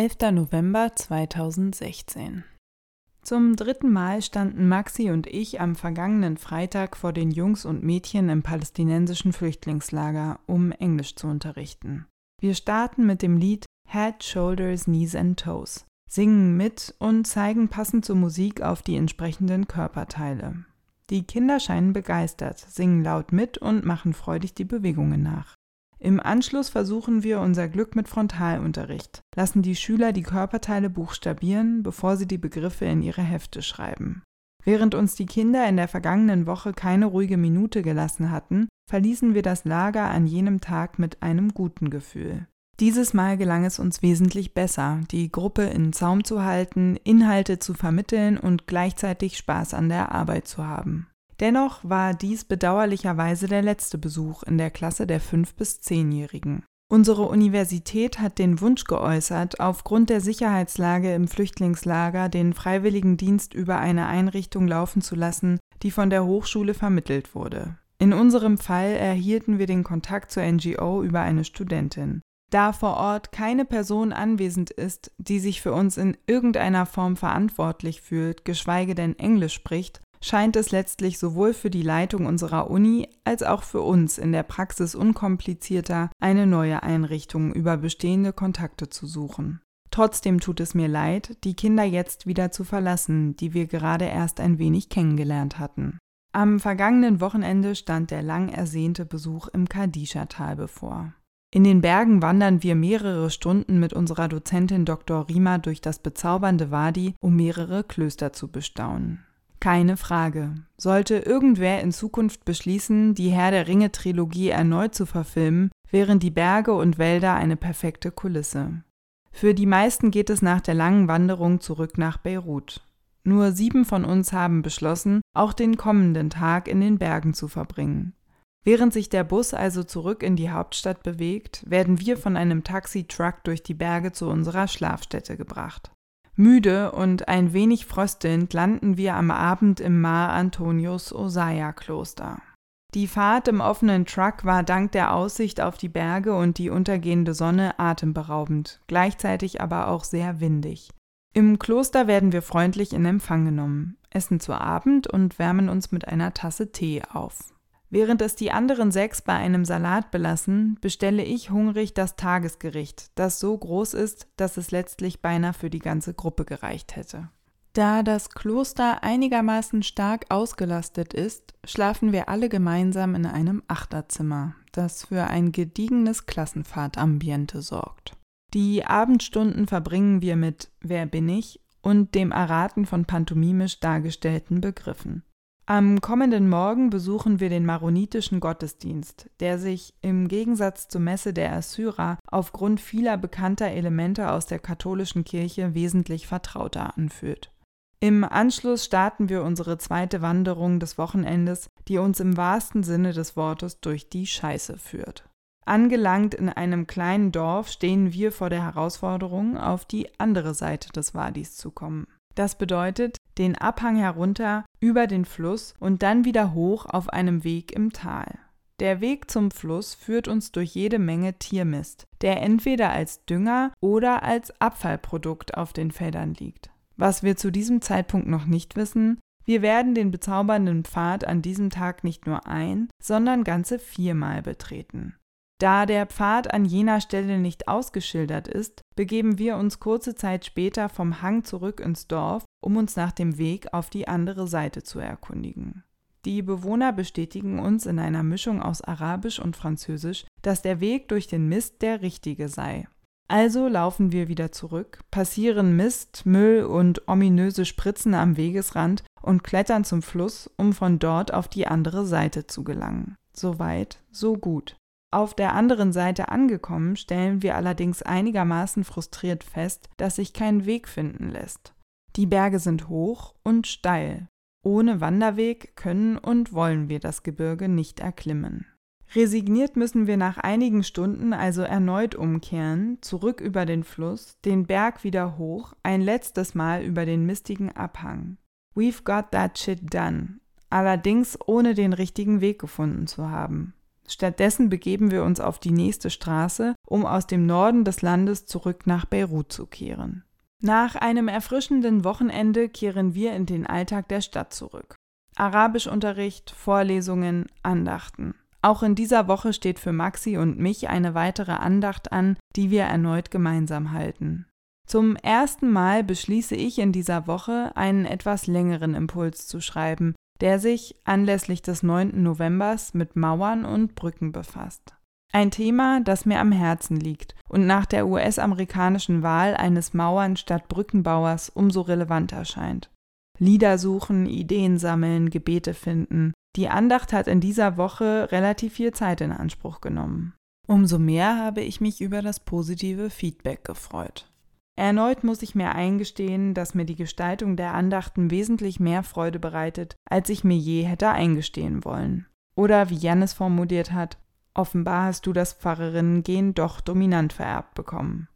11. November 2016 Zum dritten Mal standen Maxi und ich am vergangenen Freitag vor den Jungs und Mädchen im palästinensischen Flüchtlingslager, um Englisch zu unterrichten. Wir starten mit dem Lied Head, Shoulders, Knees and Toes, singen mit und zeigen passend zur Musik auf die entsprechenden Körperteile. Die Kinder scheinen begeistert, singen laut mit und machen freudig die Bewegungen nach. Im Anschluss versuchen wir unser Glück mit Frontalunterricht, lassen die Schüler die Körperteile buchstabieren, bevor sie die Begriffe in ihre Hefte schreiben. Während uns die Kinder in der vergangenen Woche keine ruhige Minute gelassen hatten, verließen wir das Lager an jenem Tag mit einem guten Gefühl. Dieses Mal gelang es uns wesentlich besser, die Gruppe in Zaum zu halten, Inhalte zu vermitteln und gleichzeitig Spaß an der Arbeit zu haben. Dennoch war dies bedauerlicherweise der letzte Besuch in der Klasse der 5- bis 10-Jährigen. Unsere Universität hat den Wunsch geäußert, aufgrund der Sicherheitslage im Flüchtlingslager den Freiwilligendienst über eine Einrichtung laufen zu lassen, die von der Hochschule vermittelt wurde. In unserem Fall erhielten wir den Kontakt zur NGO über eine Studentin. Da vor Ort keine Person anwesend ist, die sich für uns in irgendeiner Form verantwortlich fühlt, geschweige denn Englisch spricht, scheint es letztlich sowohl für die Leitung unserer Uni als auch für uns in der Praxis unkomplizierter, eine neue Einrichtung über bestehende Kontakte zu suchen. Trotzdem tut es mir leid, die Kinder jetzt wieder zu verlassen, die wir gerade erst ein wenig kennengelernt hatten. Am vergangenen Wochenende stand der lang ersehnte Besuch im Kadischa-Tal bevor. In den Bergen wandern wir mehrere Stunden mit unserer Dozentin Dr. Rima durch das bezaubernde Wadi, um mehrere Klöster zu bestaunen. Keine Frage. Sollte irgendwer in Zukunft beschließen, die Herr der Ringe Trilogie erneut zu verfilmen, wären die Berge und Wälder eine perfekte Kulisse. Für die meisten geht es nach der langen Wanderung zurück nach Beirut. Nur sieben von uns haben beschlossen, auch den kommenden Tag in den Bergen zu verbringen. Während sich der Bus also zurück in die Hauptstadt bewegt, werden wir von einem Taxi-Truck durch die Berge zu unserer Schlafstätte gebracht. Müde und ein wenig fröstelnd landen wir am Abend im Mar Antonius Osaya Kloster. Die Fahrt im offenen Truck war dank der Aussicht auf die Berge und die untergehende Sonne atemberaubend, gleichzeitig aber auch sehr windig. Im Kloster werden wir freundlich in Empfang genommen, essen zu Abend und wärmen uns mit einer Tasse Tee auf. Während es die anderen sechs bei einem Salat belassen, bestelle ich hungrig das Tagesgericht, das so groß ist, dass es letztlich beinahe für die ganze Gruppe gereicht hätte. Da das Kloster einigermaßen stark ausgelastet ist, schlafen wir alle gemeinsam in einem Achterzimmer, das für ein gediegenes Klassenfahrtambiente sorgt. Die Abendstunden verbringen wir mit Wer bin ich und dem Erraten von pantomimisch dargestellten Begriffen. Am kommenden Morgen besuchen wir den maronitischen Gottesdienst, der sich im Gegensatz zur Messe der Assyrer aufgrund vieler bekannter Elemente aus der katholischen Kirche wesentlich vertrauter anfühlt. Im Anschluss starten wir unsere zweite Wanderung des Wochenendes, die uns im wahrsten Sinne des Wortes durch die Scheiße führt. Angelangt in einem kleinen Dorf stehen wir vor der Herausforderung, auf die andere Seite des Wadis zu kommen. Das bedeutet, den Abhang herunter über den Fluss und dann wieder hoch auf einem Weg im Tal. Der Weg zum Fluss führt uns durch jede Menge Tiermist, der entweder als Dünger oder als Abfallprodukt auf den Feldern liegt. Was wir zu diesem Zeitpunkt noch nicht wissen, wir werden den bezaubernden Pfad an diesem Tag nicht nur ein, sondern ganze viermal betreten. Da der Pfad an jener Stelle nicht ausgeschildert ist, begeben wir uns kurze Zeit später vom Hang zurück ins Dorf, um uns nach dem Weg auf die andere Seite zu erkundigen. Die Bewohner bestätigen uns in einer Mischung aus Arabisch und Französisch, dass der Weg durch den Mist der richtige sei. Also laufen wir wieder zurück, passieren Mist, Müll und ominöse Spritzen am Wegesrand und klettern zum Fluss, um von dort auf die andere Seite zu gelangen. So weit, so gut. Auf der anderen Seite angekommen, stellen wir allerdings einigermaßen frustriert fest, dass sich kein Weg finden lässt. Die Berge sind hoch und steil. Ohne Wanderweg können und wollen wir das Gebirge nicht erklimmen. Resigniert müssen wir nach einigen Stunden also erneut umkehren, zurück über den Fluss, den Berg wieder hoch, ein letztes Mal über den mistigen Abhang. We've got that shit done, allerdings ohne den richtigen Weg gefunden zu haben. Stattdessen begeben wir uns auf die nächste Straße, um aus dem Norden des Landes zurück nach Beirut zu kehren. Nach einem erfrischenden Wochenende kehren wir in den Alltag der Stadt zurück. Arabischunterricht, Vorlesungen, Andachten. Auch in dieser Woche steht für Maxi und mich eine weitere Andacht an, die wir erneut gemeinsam halten. Zum ersten Mal beschließe ich in dieser Woche, einen etwas längeren Impuls zu schreiben, der sich anlässlich des 9. Novembers mit Mauern und Brücken befasst. Ein Thema, das mir am Herzen liegt und nach der US-amerikanischen Wahl eines Mauern statt Brückenbauers umso relevanter scheint. Lieder suchen, Ideen sammeln, Gebete finden. Die Andacht hat in dieser Woche relativ viel Zeit in Anspruch genommen. Umso mehr habe ich mich über das positive Feedback gefreut. Erneut muss ich mir eingestehen, dass mir die Gestaltung der Andachten wesentlich mehr Freude bereitet, als ich mir je hätte eingestehen wollen. Oder wie Jannis formuliert hat, offenbar hast du das Pfarrerinnengehen doch dominant vererbt bekommen.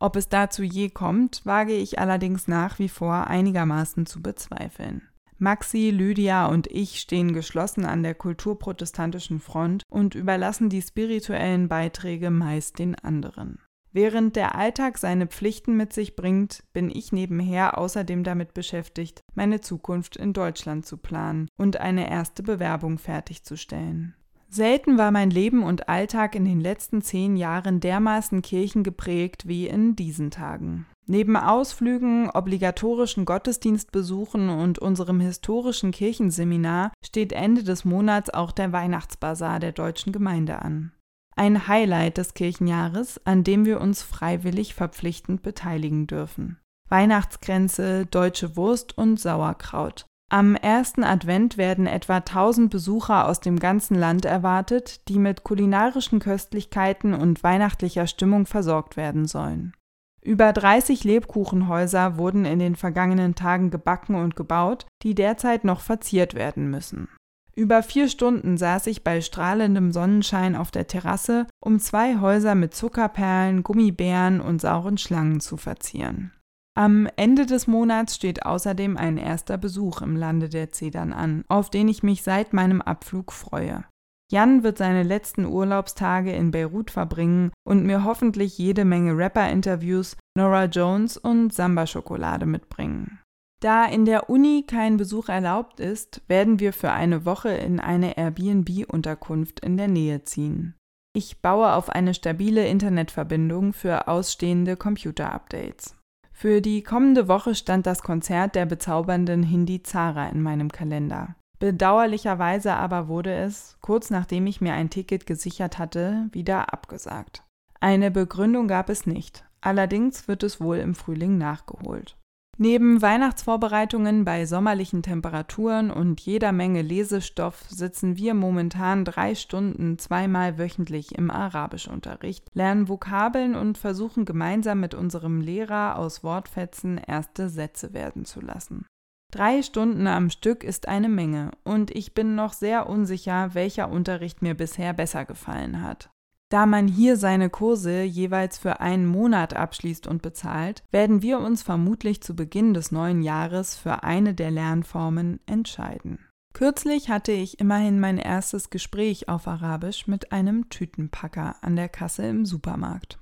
Ob es dazu je kommt, wage ich allerdings nach wie vor einigermaßen zu bezweifeln. Maxi, Lydia und ich stehen geschlossen an der kulturprotestantischen Front und überlassen die spirituellen Beiträge meist den anderen. Während der Alltag seine Pflichten mit sich bringt, bin ich nebenher außerdem damit beschäftigt, meine Zukunft in Deutschland zu planen und eine erste Bewerbung fertigzustellen. Selten war mein Leben und Alltag in den letzten zehn Jahren dermaßen kirchengeprägt wie in diesen Tagen. Neben Ausflügen, obligatorischen Gottesdienstbesuchen und unserem historischen Kirchenseminar steht Ende des Monats auch der Weihnachtsbasar der deutschen Gemeinde an ein Highlight des Kirchenjahres, an dem wir uns freiwillig verpflichtend beteiligen dürfen. Weihnachtskränze, deutsche Wurst und Sauerkraut. Am ersten Advent werden etwa 1000 Besucher aus dem ganzen Land erwartet, die mit kulinarischen Köstlichkeiten und weihnachtlicher Stimmung versorgt werden sollen. Über 30 Lebkuchenhäuser wurden in den vergangenen Tagen gebacken und gebaut, die derzeit noch verziert werden müssen. Über vier Stunden saß ich bei strahlendem Sonnenschein auf der Terrasse, um zwei Häuser mit Zuckerperlen, Gummibären und sauren Schlangen zu verzieren. Am Ende des Monats steht außerdem ein erster Besuch im Lande der Zedern an, auf den ich mich seit meinem Abflug freue. Jan wird seine letzten Urlaubstage in Beirut verbringen und mir hoffentlich jede Menge Rapper-Interviews, Nora Jones und Samba-Schokolade mitbringen. Da in der Uni kein Besuch erlaubt ist, werden wir für eine Woche in eine Airbnb-Unterkunft in der Nähe ziehen. Ich baue auf eine stabile Internetverbindung für ausstehende Computer-Updates. Für die kommende Woche stand das Konzert der bezaubernden Hindi Zara in meinem Kalender. Bedauerlicherweise aber wurde es, kurz nachdem ich mir ein Ticket gesichert hatte, wieder abgesagt. Eine Begründung gab es nicht, allerdings wird es wohl im Frühling nachgeholt. Neben Weihnachtsvorbereitungen bei sommerlichen Temperaturen und jeder Menge Lesestoff sitzen wir momentan drei Stunden zweimal wöchentlich im Arabischunterricht, lernen Vokabeln und versuchen gemeinsam mit unserem Lehrer aus Wortfetzen erste Sätze werden zu lassen. Drei Stunden am Stück ist eine Menge und ich bin noch sehr unsicher, welcher Unterricht mir bisher besser gefallen hat. Da man hier seine Kurse jeweils für einen Monat abschließt und bezahlt, werden wir uns vermutlich zu Beginn des neuen Jahres für eine der Lernformen entscheiden. Kürzlich hatte ich immerhin mein erstes Gespräch auf Arabisch mit einem Tütenpacker an der Kasse im Supermarkt.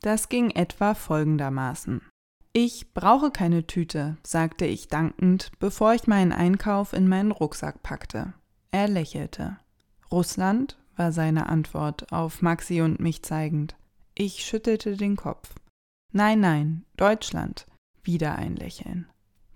Das ging etwa folgendermaßen. Ich brauche keine Tüte, sagte ich dankend, bevor ich meinen Einkauf in meinen Rucksack packte. Er lächelte. Russland? War seine Antwort, auf Maxi und mich zeigend. Ich schüttelte den Kopf. Nein, nein, Deutschland. Wieder ein Lächeln.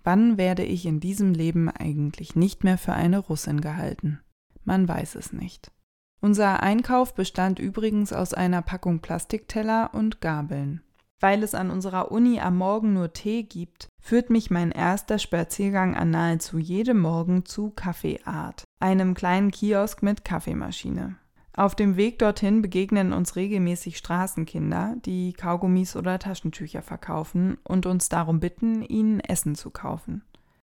Wann werde ich in diesem Leben eigentlich nicht mehr für eine Russin gehalten? Man weiß es nicht. Unser Einkauf bestand übrigens aus einer Packung Plastikteller und Gabeln. Weil es an unserer Uni am Morgen nur Tee gibt, führt mich mein erster Spaziergang an nahezu jedem Morgen zu Kaffeeart, einem kleinen Kiosk mit Kaffeemaschine. Auf dem Weg dorthin begegnen uns regelmäßig Straßenkinder, die Kaugummis oder Taschentücher verkaufen und uns darum bitten, ihnen Essen zu kaufen.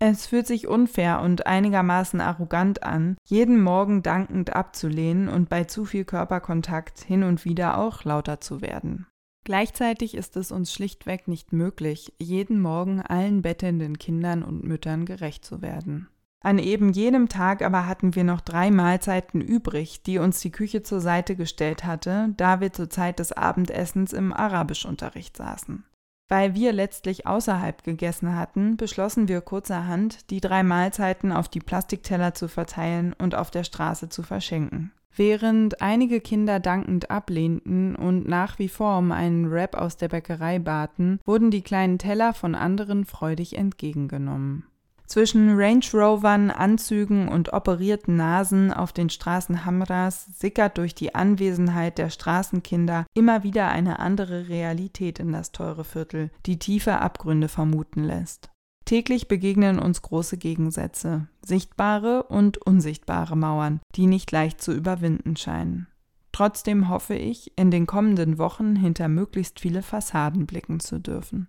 Es fühlt sich unfair und einigermaßen arrogant an, jeden Morgen dankend abzulehnen und bei zu viel Körperkontakt hin und wieder auch lauter zu werden. Gleichzeitig ist es uns schlichtweg nicht möglich, jeden Morgen allen bettelnden Kindern und Müttern gerecht zu werden. An eben jenem Tag aber hatten wir noch drei Mahlzeiten übrig, die uns die Küche zur Seite gestellt hatte, da wir zur Zeit des Abendessens im Arabischunterricht saßen. Weil wir letztlich außerhalb gegessen hatten, beschlossen wir kurzerhand, die drei Mahlzeiten auf die Plastikteller zu verteilen und auf der Straße zu verschenken. Während einige Kinder dankend ablehnten und nach wie vor um einen Wrap aus der Bäckerei baten, wurden die kleinen Teller von anderen freudig entgegengenommen. Zwischen Range Rovern, Anzügen und operierten Nasen auf den Straßen Hamras sickert durch die Anwesenheit der Straßenkinder immer wieder eine andere Realität in das teure Viertel, die tiefe Abgründe vermuten lässt. Täglich begegnen uns große Gegensätze, sichtbare und unsichtbare Mauern, die nicht leicht zu überwinden scheinen. Trotzdem hoffe ich, in den kommenden Wochen hinter möglichst viele Fassaden blicken zu dürfen.